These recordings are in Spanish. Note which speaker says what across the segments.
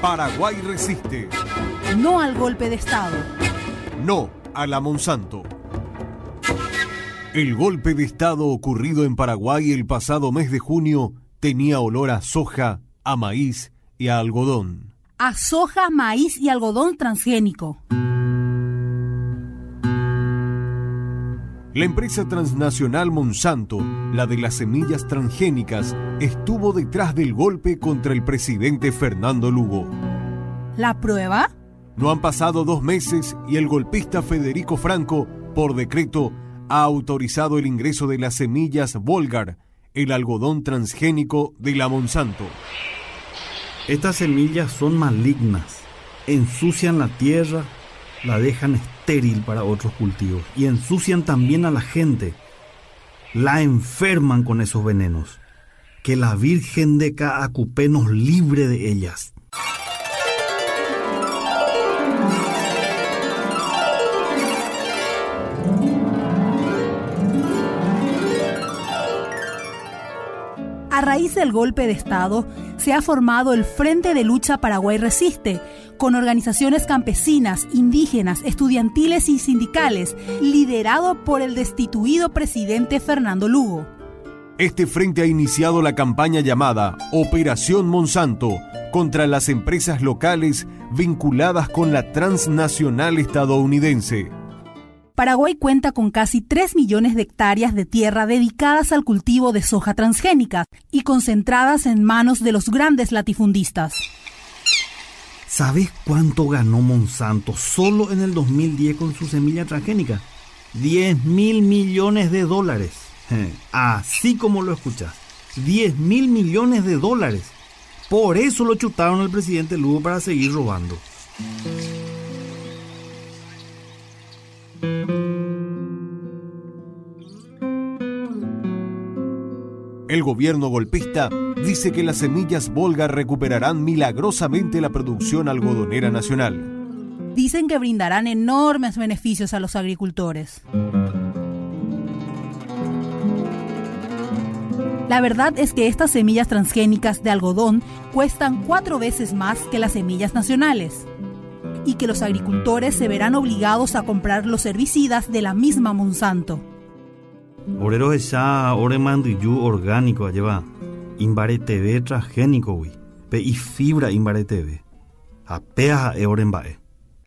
Speaker 1: Paraguay resiste.
Speaker 2: No al golpe de Estado.
Speaker 1: No a la Monsanto. El golpe de Estado ocurrido en Paraguay el pasado mes de junio tenía olor a soja, a maíz y a algodón.
Speaker 2: A soja, maíz y algodón transgénico.
Speaker 1: La empresa transnacional Monsanto, la de las semillas transgénicas, estuvo detrás del golpe contra el presidente Fernando Lugo.
Speaker 2: ¿La prueba?
Speaker 1: No han pasado dos meses y el golpista Federico Franco, por decreto, ha autorizado el ingreso de las semillas Volgar, el algodón transgénico de la Monsanto.
Speaker 3: Estas semillas son malignas, ensucian la tierra, la dejan estéril para otros cultivos y ensucian también a la gente. La enferman con esos venenos. Que la Virgen de Caacupé nos libre de ellas.
Speaker 2: A raíz del golpe de Estado, se ha formado el Frente de Lucha Paraguay Resiste, con organizaciones campesinas, indígenas, estudiantiles y sindicales, liderado por el destituido presidente Fernando Lugo.
Speaker 1: Este frente ha iniciado la campaña llamada Operación Monsanto contra las empresas locales vinculadas con la transnacional estadounidense.
Speaker 2: Paraguay cuenta con casi 3 millones de hectáreas de tierra dedicadas al cultivo de soja transgénica y concentradas en manos de los grandes latifundistas.
Speaker 3: ¿Sabes cuánto ganó Monsanto solo en el 2010 con su semilla transgénica? 10 mil millones de dólares. Así como lo escuchas. 10 mil millones de dólares. Por eso lo chutaron al presidente Lugo para seguir robando.
Speaker 1: El gobierno golpista dice que las semillas Volga recuperarán milagrosamente la producción algodonera nacional.
Speaker 2: Dicen que brindarán enormes beneficios a los agricultores. La verdad es que estas semillas transgénicas de algodón cuestan cuatro veces más que las semillas nacionales y que los agricultores se verán obligados a comprar los herbicidas de la misma Monsanto.
Speaker 3: Orero esa ore mandiyu orgánico lleva imbare TV transgénico wi pe y fibra imbare TV. Apea e orenbae.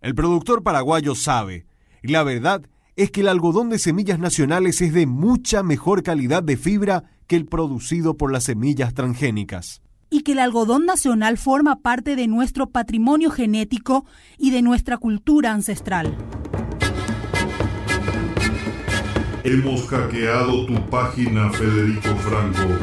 Speaker 1: El productor paraguayo sabe, y la verdad es que el algodón de semillas nacionales es de mucha mejor calidad de fibra que el producido por las semillas transgénicas.
Speaker 2: Y que el algodón nacional forma parte de nuestro patrimonio genético y de nuestra cultura ancestral.
Speaker 4: Hemos hackeado tu página, Federico Franco.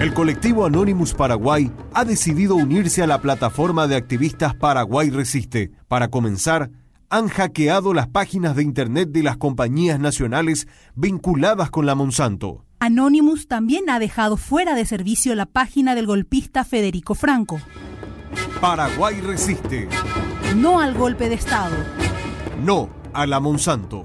Speaker 1: El colectivo Anonymous Paraguay ha decidido unirse a la plataforma de activistas Paraguay Resiste. Para comenzar, han hackeado las páginas de Internet de las compañías nacionales vinculadas con la Monsanto.
Speaker 2: Anonymous también ha dejado fuera de servicio la página del golpista Federico Franco.
Speaker 1: Paraguay Resiste.
Speaker 2: No al golpe de Estado.
Speaker 1: No a la Monsanto.